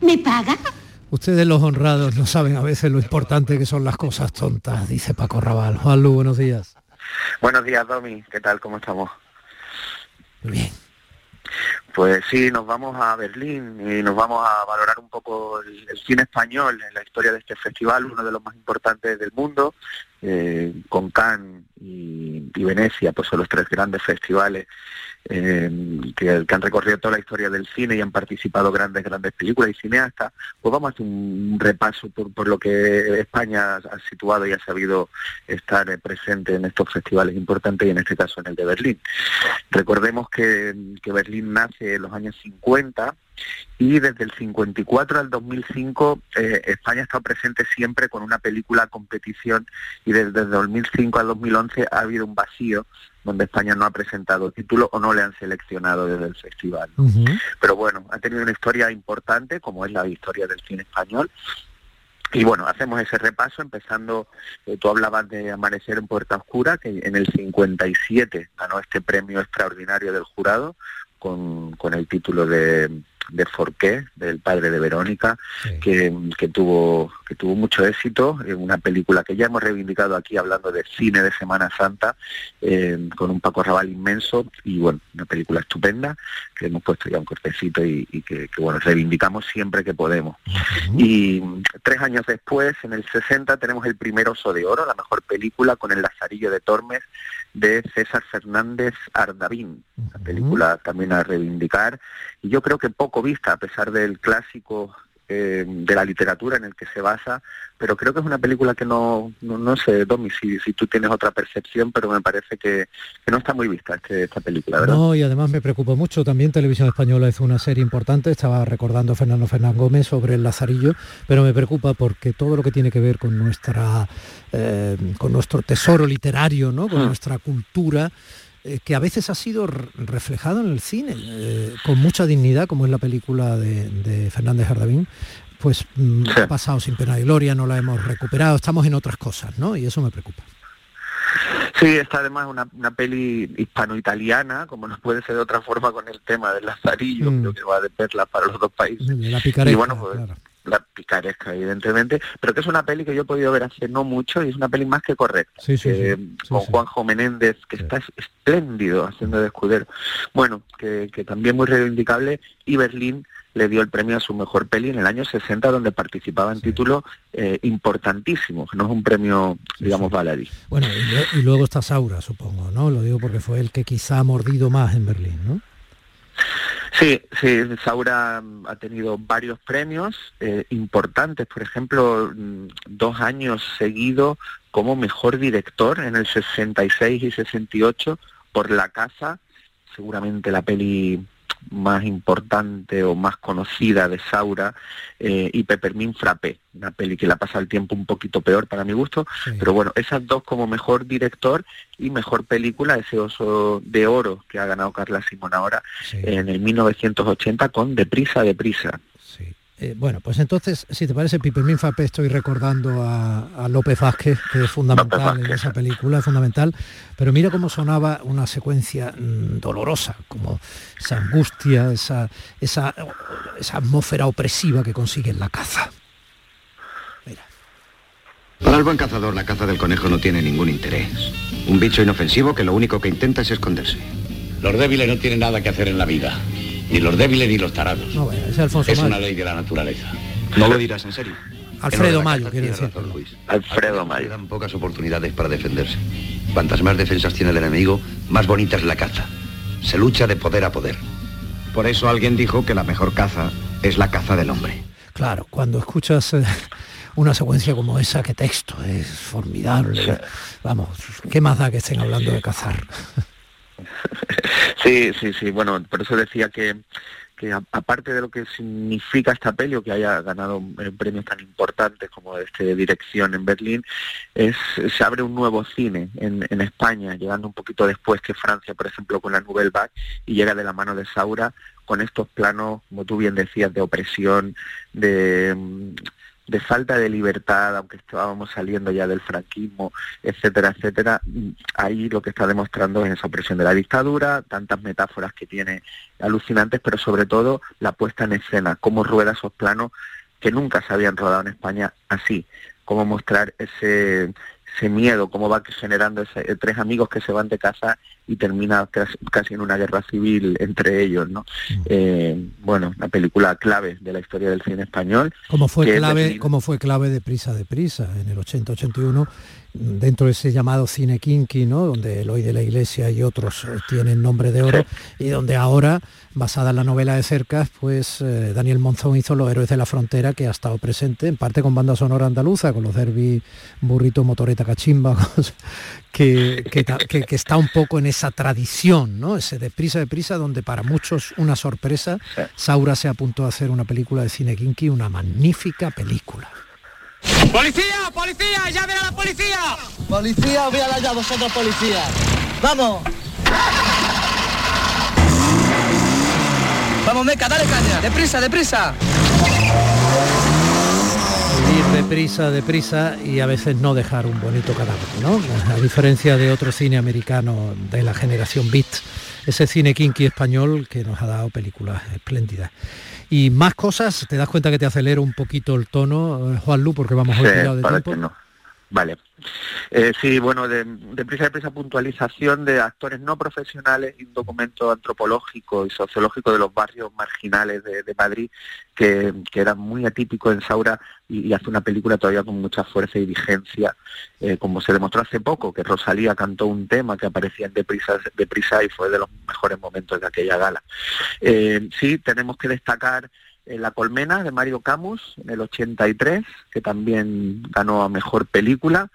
¿Me paga? Ustedes los honrados no saben a veces lo importante que son las cosas tontas, dice Paco Raval. Juan Lu, buenos días. Buenos días, Domi. ¿Qué tal? ¿Cómo estamos? Bien. Pues sí, nos vamos a Berlín y nos vamos a valorar un poco el, el cine español en la historia de este festival, uno de los más importantes del mundo, eh, con Cannes y, y Venecia, pues son los tres grandes festivales eh, que, han recorrido toda la historia del cine y han participado grandes, grandes películas y cineastas, pues vamos a hacer un repaso por, lo que España ha situado y ha sabido estar eh, presente en estos festivales importantes y en este caso en el de Berlín. Recordemos que, Berlín nace en los años 50 y desde el 54 al 2005 eh, España estado presente siempre con una película competición y desde el 2005 al 2011 ha habido un vacío donde España no ha presentado título o no le han seleccionado desde el festival. Pero bueno, ha tenido una historia importante como es la historia del cine español y bueno, hacemos ese repaso empezando, eh, tú hablabas de Amanecer en Puerta Oscura, que en el 57 ganó este premio extraordinario del jurado con, con el título de, de Forqué, del padre de Verónica, que, que tuvo que tuvo mucho éxito, en una película que ya hemos reivindicado aquí hablando de cine de Semana Santa, eh, con un Paco Raval inmenso, y bueno, una película estupenda, que hemos puesto ya un cortecito y, y que, que, bueno, reivindicamos siempre que podemos. Y tres años después, en el 60, tenemos el primer Oso de Oro, la mejor película, con El Lazarillo de Tormes, de César Fernández Ardavín, una película también a reivindicar yo creo que poco vista a pesar del clásico eh, de la literatura en el que se basa, pero creo que es una película que no, no, no sé, Domi, si, si tú tienes otra percepción, pero me parece que, que no está muy vista este, esta película, ¿verdad? No, y además me preocupa mucho, también Televisión Española hizo una serie importante, estaba recordando Fernando Fernández Gómez sobre el Lazarillo, pero me preocupa porque todo lo que tiene que ver con nuestra eh, con nuestro tesoro literario, ¿no? con nuestra cultura, eh, que a veces ha sido reflejado en el cine eh, con mucha dignidad, como es la película de, de Fernández Jardavín, pues mm, ha pasado sin pena y gloria, no la hemos recuperado, estamos en otras cosas, ¿no? Y eso me preocupa. Sí, está además una, una peli hispano-italiana, como no puede ser de otra forma con el tema del Lazarillo, Mm. creo que va de perla para los dos países. La picaresca, y bueno, pues, la picaresca, evidentemente, pero que es una peli que yo he podido ver hace no mucho y es una peli más que correcta. Sí, sí, que, sí, sí, con sí. Juanjo Menéndez, que está es- espléndido haciendo de escudero. Bueno, que, que también muy reivindicable y Berlín le dio el premio a su mejor peli en el año 60 donde participaba en títulos eh, importantísimos, no es un premio, digamos, baladí. Bueno, y, y luego está Saura, supongo, ¿no? Lo digo porque fue el que quizá ha mordido más en Berlín, ¿no? Sí, sí, Saura mm, ha tenido varios premios eh, importantes, por ejemplo, mm, dos años seguidos como mejor director en el 66 y 68 por La Casa, seguramente la peli más importante o más conocida de Saura eh, y Peppermint Frappé, una peli que la pasa el tiempo un poquito peor para mi gusto, pero bueno, esas dos como mejor director y mejor película, ese oso de oro que ha ganado Carla Simón ahora en el 1980 con Deprisa, Deprisa. Eh, bueno, pues entonces, si te parece, Pipermin Frappé, estoy recordando a, a López Vázquez, que es fundamental en esa película, es fundamental, pero mira cómo sonaba una secuencia mm, dolorosa, como esa angustia, esa, esa, esa atmósfera opresiva que consigue en la caza. Para el buen cazador, la caza del conejo no tiene ningún interés. Un bicho inofensivo que lo único que intenta es esconderse. Los débiles no tienen nada que hacer en la vida. Ni los débiles ni los tarados. No, es Alfonso es Mayo. una ley de la naturaleza. No lo dirás en serio. Alfredo Mayo, quiere decir. Alfredo Mayo. dan pocas oportunidades para defenderse. Cuantas más defensas tiene el enemigo, más bonita es la caza. Se lucha de poder a poder. Por eso alguien dijo que la mejor caza es la caza del hombre. Claro, cuando escuchas eh, una secuencia como esa, qué texto, es formidable. Vamos, ¿qué más da que estén hablando de cazar? Sí, sí, sí. Bueno, por eso decía que, que aparte de lo que significa esta peli o que haya ganado eh, premios tan importantes como este de dirección en Berlín, es se abre un nuevo cine en, en España, llegando un poquito después que Francia, por ejemplo, con la Nouvelle Vague, y llega de la mano de Saura con estos planos, como tú bien decías, de opresión, de, mm, de falta de libertad, aunque estábamos saliendo ya del franquismo, etcétera, etcétera, mm, ahí lo que está demostrando es esa opresión de la dictadura, tantas metáforas que tiene alucinantes, pero sobre todo la puesta en escena, cómo rueda esos planos que nunca se habían rodado en España así, cómo mostrar ese, ese miedo, cómo va generando ese- eh, tres amigos que se van de casa y termina casi, en una guerra civil entre ellos, ¿no? Eh, bueno, una película clave de la historia del cine español. Como fue es clave, Berlín. como fue clave de Prisa de Prisa en el 80-81, dentro de ese llamado cine kinky, ¿no? donde Eloy de la Iglesia y otros eh, tienen nombre de oro, y donde ahora, basada en la novela de Cercas, pues eh, Daniel Monzón hizo Los Héroes de la Frontera, que ha estado presente, en parte con banda sonora andaluza, con los derby Burrito, Motoreta, Cachimba, que, que- que está un poco en esa tradición, ¿no? Ese de prisa de prisa, donde para muchos una sorpresa, Saura se apuntó a hacer una película de cine kinky, una magnífica película. ¡Policía! ¡Policía! ¡Llamen a la policía! Policía, voy a la ya vosotros policía. ¡Vamos! Vamos, Meca, dale caña. Deprisa, deprisa. Ir deprisa, deprisa y a veces no dejar un bonito cadáver, ¿no? A diferencia de otro cine americano de la generación Beat, ese cine kinky español que nos ha dado películas espléndidas. Y más cosas, te das cuenta que te acelero un poquito el tono, eh, Juan Lu, porque vamos Sí, tirado de tiempo. no. Vale. Eh, sí, bueno, de, de prisa de prisa puntualización de actores no profesionales y un documento antropológico y sociológico de los barrios marginales de, de Madrid que, que era muy atípico en Saura y, hace una película todavía con mucha fuerza y vigencia, eh, como se demostró hace poco, que Rosalía cantó un tema que aparecía en Deprisa, y fue de los mejores momentos de aquella gala. Eh, sí, tenemos que destacar eh, La Colmena de Mario Camus en el 83, que también ganó a Mejor Película.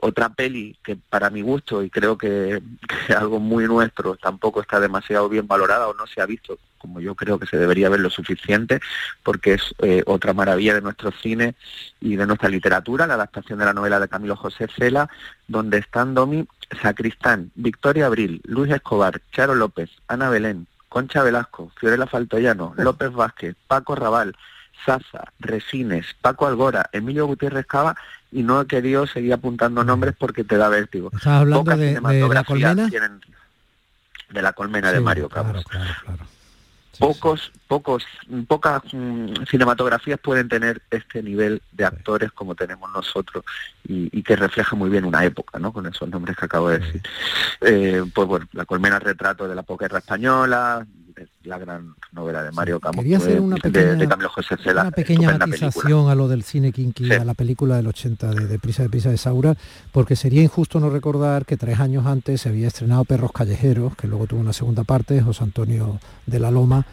Otra peli que para mi gusto, y creo que, que algo muy nuestro, tampoco está demasiado bien valorada o no se ha visto como yo creo que se debería ver lo suficiente, porque es eh, otra maravilla de nuestro cine y de nuestra literatura, la adaptación de la novela de Camilo José Cela, donde están Domi Sacristán, Victoria Abril, Luis Escobar, Charo López, Ana Belén, Concha Velasco, Fiorella Faltoyano, López Vázquez, Paco Raval, Saza, Resines, Paco Algora, Emilio Gutiérrez Cava y no he querido seguir apuntando nombres porque te da vértigo. ¿Estás hablando de, de la colmena? tienen- de la colmena de Mario claro, Camus. claro, pocos, pocos, pocas mm, cinematografías pueden tener este nivel de actores como tenemos nosotros y, y que refleja muy bien una época, ¿no? Con esos nombres que acabo de decir. Eh, pues bueno, la colmena retrato de la posguerra española, la gran novela de Mario Camus, Quería hacer una pequeña- de, Camilo José Cela, Una pequeña matización a lo del cine kinky, a la película del 80 de, de Prisa de Prisa de Saura, porque sería injusto no recordar que tres años antes se había estrenado Perros Callejeros, que luego tuvo una segunda parte, José Antonio de la Loma,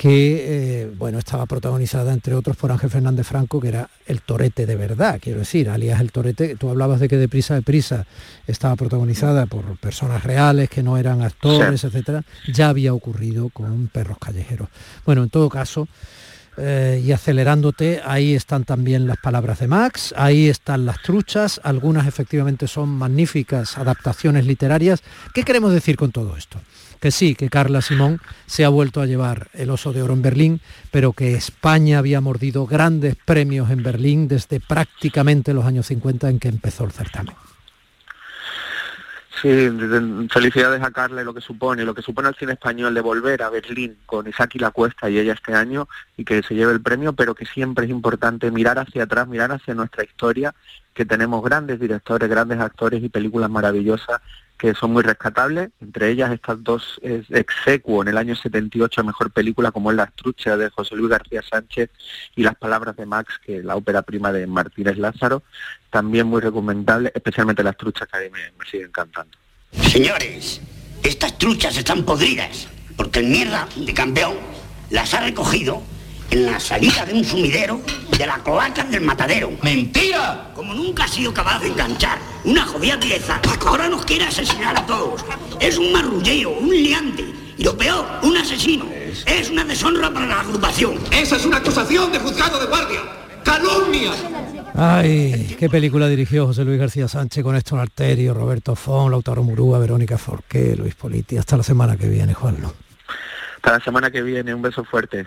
que eh, bueno estaba protagonizada entre otros por Ángel Fernández Franco, que era el torete de verdad, quiero decir, alias el torete. Tú hablabas de que de Prisa de Prisa estaba protagonizada por personas reales que no eran actores, Sí. etcétera. Ya había ocurrido con Perros Callejeros. Bueno, en todo caso, eh, y acelerándote, ahí están también las palabras de Max, ahí están las truchas, algunas efectivamente son magníficas adaptaciones literarias. ¿Qué queremos decir con todo esto? Que sí, que Carla Simón se ha vuelto a llevar el oso de oro en Berlín, pero que España había mordido grandes premios en Berlín desde prácticamente los años 50 en que empezó el certamen. Sí, de- felicidades a Carla y lo que supone, lo que supone el cine español de volver a Berlín con Isaac y la Cuesta y ella este año y que se lleve el premio, pero que siempre es importante mirar hacia atrás, mirar hacia nuestra historia, que tenemos grandes directores, grandes actores y películas maravillosas que son muy rescatables, entre ellas estas dos execuo en el año 78 mejor película como es Las truchas de José Luis García Sánchez y Las palabras de Max, que es la ópera prima de Martínez Lázaro, también muy recomendable, especialmente Las truchas que a mí me, me siguen encantando. Señores, estas truchas están podridas, porque el mierda de campeón las ha recogido en la salida de un sumidero de la cloaca del matadero. ¡Mentira! Como nunca ha sido capaz de enganchar una jodida pieza, ahora nos quiere asesinar a todos. Es un marrullero, un liante. Y lo peor, un asesino. Es una deshonra para la agrupación. Esa es una acusación de juzgado de guardia. ¡Calumnia! Ay, qué película dirigió José Luis García Sánchez con Néstor Arterio, Roberto Fon, Lautaro Murúa, Verónica Forqué, Luis Politi. Hasta la semana que viene, Juan. Hasta la semana que viene, un beso fuerte.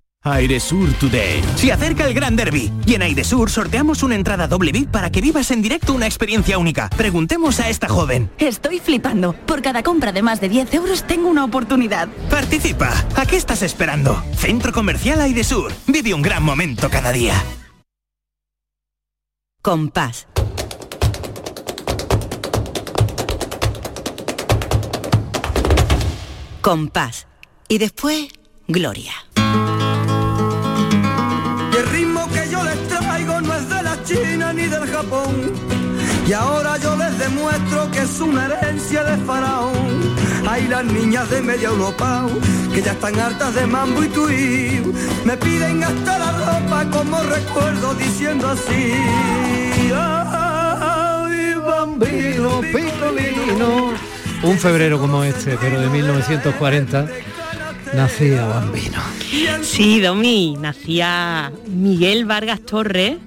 Airesur Today. Se acerca el Gran Derby y en Airesur sorteamos una entrada doble VIP para que vivas en directo una experiencia única. Preguntemos a esta joven. Estoy flipando. Por cada compra de más de 10 euros tengo una oportunidad. Participa. ¿A qué estás esperando? Centro Comercial Airesur. Vive un gran momento cada día. Compás. Compás. Y después, Gloria. Japón. Y ahora yo les demuestro que es una herencia de faraón. Hay las niñas de media Europa que ya están hartas de mambo y tuí. Me piden hasta la ropa como recuerdo diciendo así. Ay, bambino, picolino. Un febrero como este, pero de 1940, nacía Bambino. Sí, Domi, nacía Miguel Vargas Torres,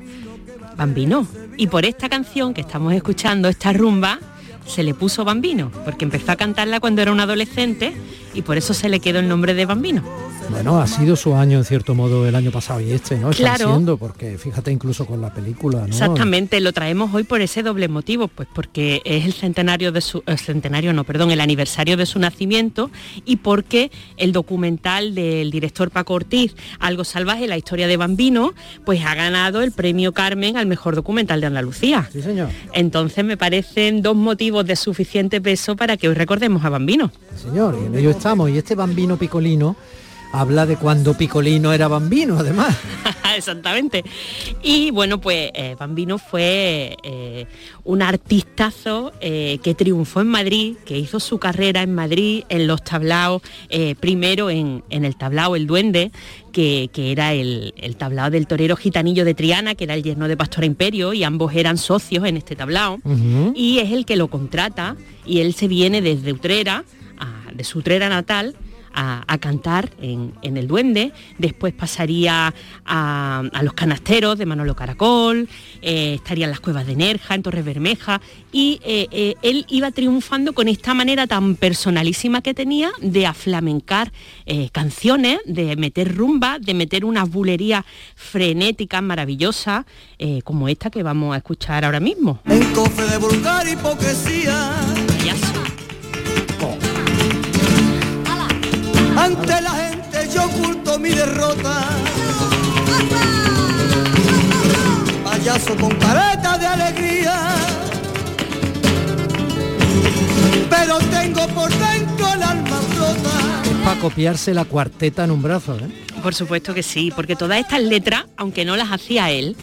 Bambino. Y por esta canción que estamos escuchando, esta rumba, se le puso Bambino, porque empezó a cantarla cuando era un adolescente y por eso se le quedó el nombre de Bambino. Bueno, ha sido su año en cierto modo el año pasado y este, ¿no? Claro. siendo, porque fíjate incluso con la película, ¿no? Exactamente, lo traemos hoy por ese doble motivo, pues porque es el centenario de su el centenario no, perdón, el aniversario de su nacimiento y porque el documental del director Paco Ortiz, Algo salvaje, la historia de Bambino, pues ha ganado el premio Carmen al mejor documental de Andalucía. Sí, señor. Entonces me parecen dos motivos de suficiente peso para que hoy recordemos a Bambino. Señor, y en ello estamos. Y este Bambino Picolino habla de cuando Picolino era Bambino, además. Exactamente. Y bueno, pues eh, Bambino fue eh, un artistazo eh, que triunfó en Madrid, que hizo su carrera en Madrid, en los tablaos, primero en, en el tablao El Duende, que, que era el, el tablao del torero gitanillo de Triana, que era el yerno de Pastora Imperio, y ambos eran socios en este tablao. Y es el que lo contrata, y él se viene desde Utrera, a- de su Utrera natal, a, a cantar en, en El Duende, después pasaría a, a Los Canasteros de Manolo Caracol, eh, estarían las Cuevas de Nerja, en Torres Bermeja, y eh, eh, él iba triunfando con esta manera tan personalísima que tenía de aflamencar eh, canciones, de meter rumba, de meter unas bulerías frenéticas, maravillosas, como esta que vamos a escuchar ahora mismo. En cofre de vulgar hipocresía. Ante la gente yo oculto mi derrota. Payaso con careta de alegría. Pero tengo por dentro el alma rota. Para copiarse la cuarteta en un brazo, ¿eh? Por supuesto que sí, porque todas estas letras, aunque no las hacía él,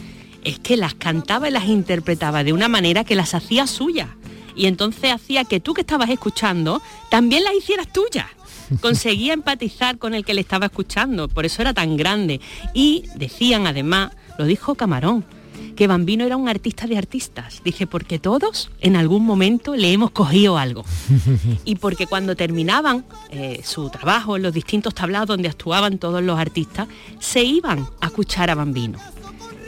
es que las cantaba y las interpretaba de una manera que las hacía suyas. Y entonces hacía que tú que estabas escuchando también las hicieras tuyas. Conseguía empatizar con el que le estaba escuchando, por eso era tan grande. Y decían además, lo dijo Camarón, que Bambino era un artista de artistas. Dice, porque todos en algún momento le hemos cogido algo. Y porque cuando terminaban eh, su trabajo en los distintos tablados donde actuaban todos los artistas, se iban a escuchar a Bambino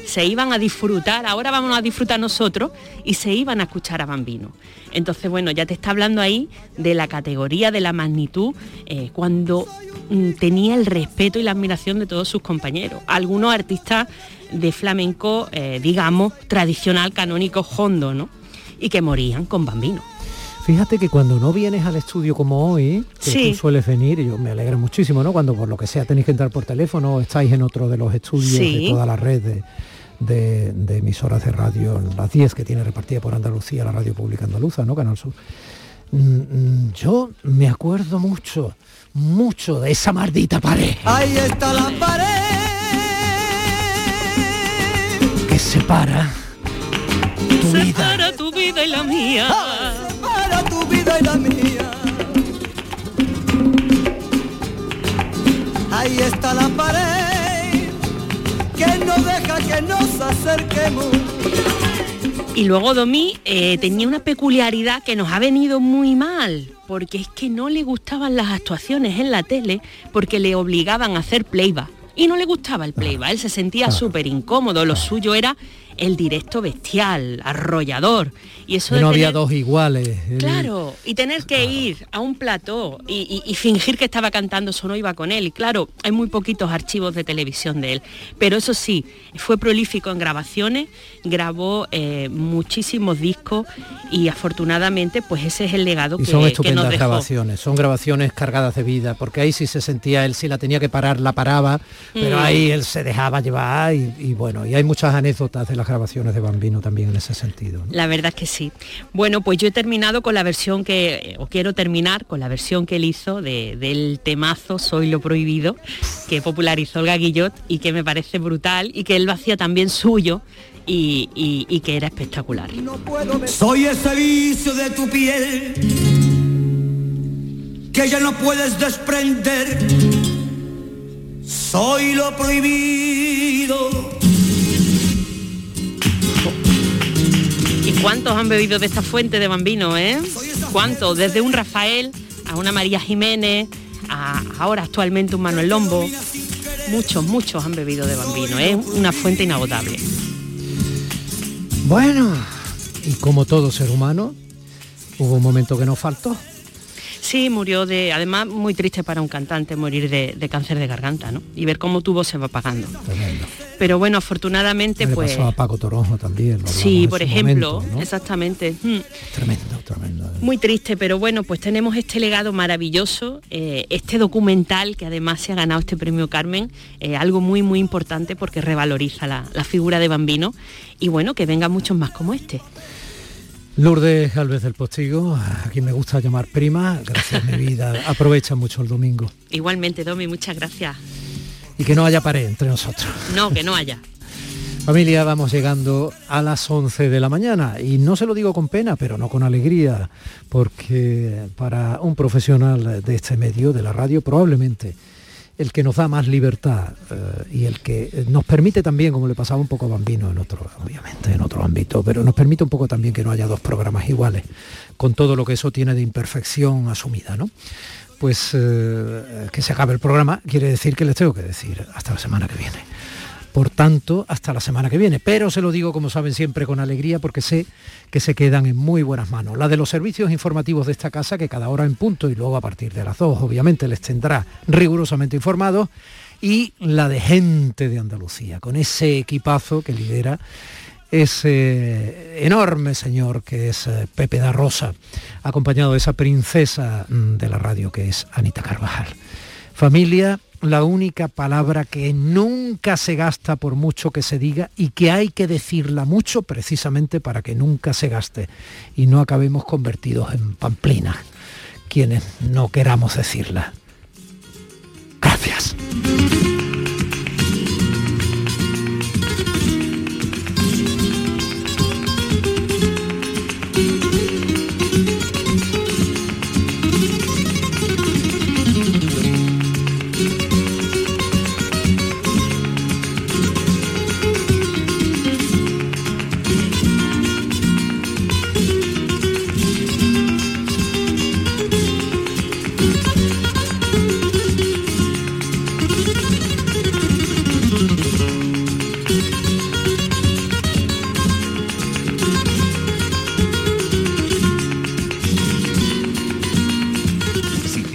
se iban a disfrutar, ahora vamos a disfrutar nosotros, y se iban a escuchar a Bambino. Entonces, bueno, ya te está hablando ahí de la categoría, de la magnitud, eh, cuando mm, tenía el respeto y la admiración de todos sus compañeros. Algunos artistas de flamenco, eh, digamos, tradicional, canónico, hondo, ¿no? Y que morían con Bambino. Fíjate que cuando no vienes al estudio como hoy, que tú sueles venir, y yo me alegra muchísimo, ¿no? Cuando por lo que sea tenéis que entrar por teléfono o estáis en otro de los estudios de toda la red de, de, emisoras de radio, las 10 que tiene repartida por Andalucía, la radio pública andaluza, ¿no? Canal Sur. Mm, yo me acuerdo mucho, mucho de esa maldita pared. Ahí está la pared. Que separa tu vida. Separa tu vida y la mía. separa tu vida y la mía. Ahí está la pared que no deja que nos acerquemos. Y luego Domi eh, tenía una peculiaridad que nos ha venido muy mal, porque es que no le gustaban las actuaciones en la tele porque le obligaban a hacer playback. Y no le gustaba el playback, él se sentía súper incómodo, lo suyo era el directo bestial, arrollador. Y eso no había dos iguales. Claro, y tener que ir a un plató y, fingir que estaba cantando, eso no iba con él. Y claro, hay muy poquitos archivos de televisión de él. Pero eso sí, fue prolífico en grabaciones, grabó eh, muchísimos discos y afortunadamente pues ese es el legado que, son estupendas nos dejó. grabaciones, son grabaciones cargadas de vida, porque ahí sí se sentía él, si la tenía que parar, la paraba, pero Mm. ahí él se dejaba llevar y, y bueno, y hay muchas anécdotas de las grabaciones de Bambino también en ese sentido. ¿no? La verdad es que sí. Bueno, pues yo he terminado con la versión que, o quiero terminar con la versión que él hizo de- del temazo Soy lo prohibido, que popularizó el Gaguillot y que me parece brutal y que él lo hacía también suyo y, y- y que era espectacular. Soy ese vicio de tu piel que ya no puedes desprender. Soy lo prohibido. Cuántos han bebido de esta fuente de Bambino, eh? ¿Cuántos? Desde un Rafael a una María Jiménez, a ahora actualmente un Manuel Lombo. Muchos, muchos han bebido de Bambino, es una fuente inagotable. Bueno, y como todo ser humano, hubo un momento que nos faltó. Sí, murió de, además muy triste para un cantante morir de, de cáncer de garganta, ¿no? Y ver cómo tu voz se va apagando. Pero bueno, afortunadamente, Le pues... pasó a Paco Toronjo también. lo Sí, por ejemplo, momento, ¿no? exactamente. Mm. Tremendo, tremendo. Muy triste, pero bueno, pues tenemos este legado maravilloso, eh, este documental que además se ha ganado este premio Carmen, eh, algo muy, muy importante porque revaloriza la, la figura de Bambino y bueno, que vengan muchos más como este. Lourdes Galvez del Postigo, a quien me gusta llamar prima, gracias mi vida, aprovecha mucho el domingo. Igualmente, Domi, muchas gracias. Y que no haya pared entre nosotros. No, que no haya. Familia, vamos llegando a las 11 de la mañana y no se lo digo con pena, pero no con alegría, porque para un profesional de este medio, de la radio, probablemente el que nos da más libertad eh, y el que nos permite también, como le pasaba un poco a Bambino en otro, obviamente en otro ámbito, pero nos permite un poco también que no haya dos programas iguales, con todo lo que eso tiene de imperfección asumida, ¿no? Pues eh, que se acabe el programa quiere decir que les tengo que decir hasta la semana que viene. Por tanto, hasta la semana que viene. Pero se lo digo, como saben, siempre con alegría, porque sé que se quedan en muy buenas manos. La de los servicios informativos de esta casa, que cada hora en punto y luego a partir de las dos, obviamente, les tendrá rigurosamente informados. Y la de gente de Andalucía, con ese equipazo que lidera ese enorme señor que es eh, Pepe da Rosa, acompañado de esa princesa mm, de la radio que es Anita Carvajal. Familia, la única palabra que nunca se gasta por mucho que se diga y que hay que decirla mucho precisamente para que nunca se gaste y no acabemos convertidos en pamplinas quienes no queramos decirla. Gracias.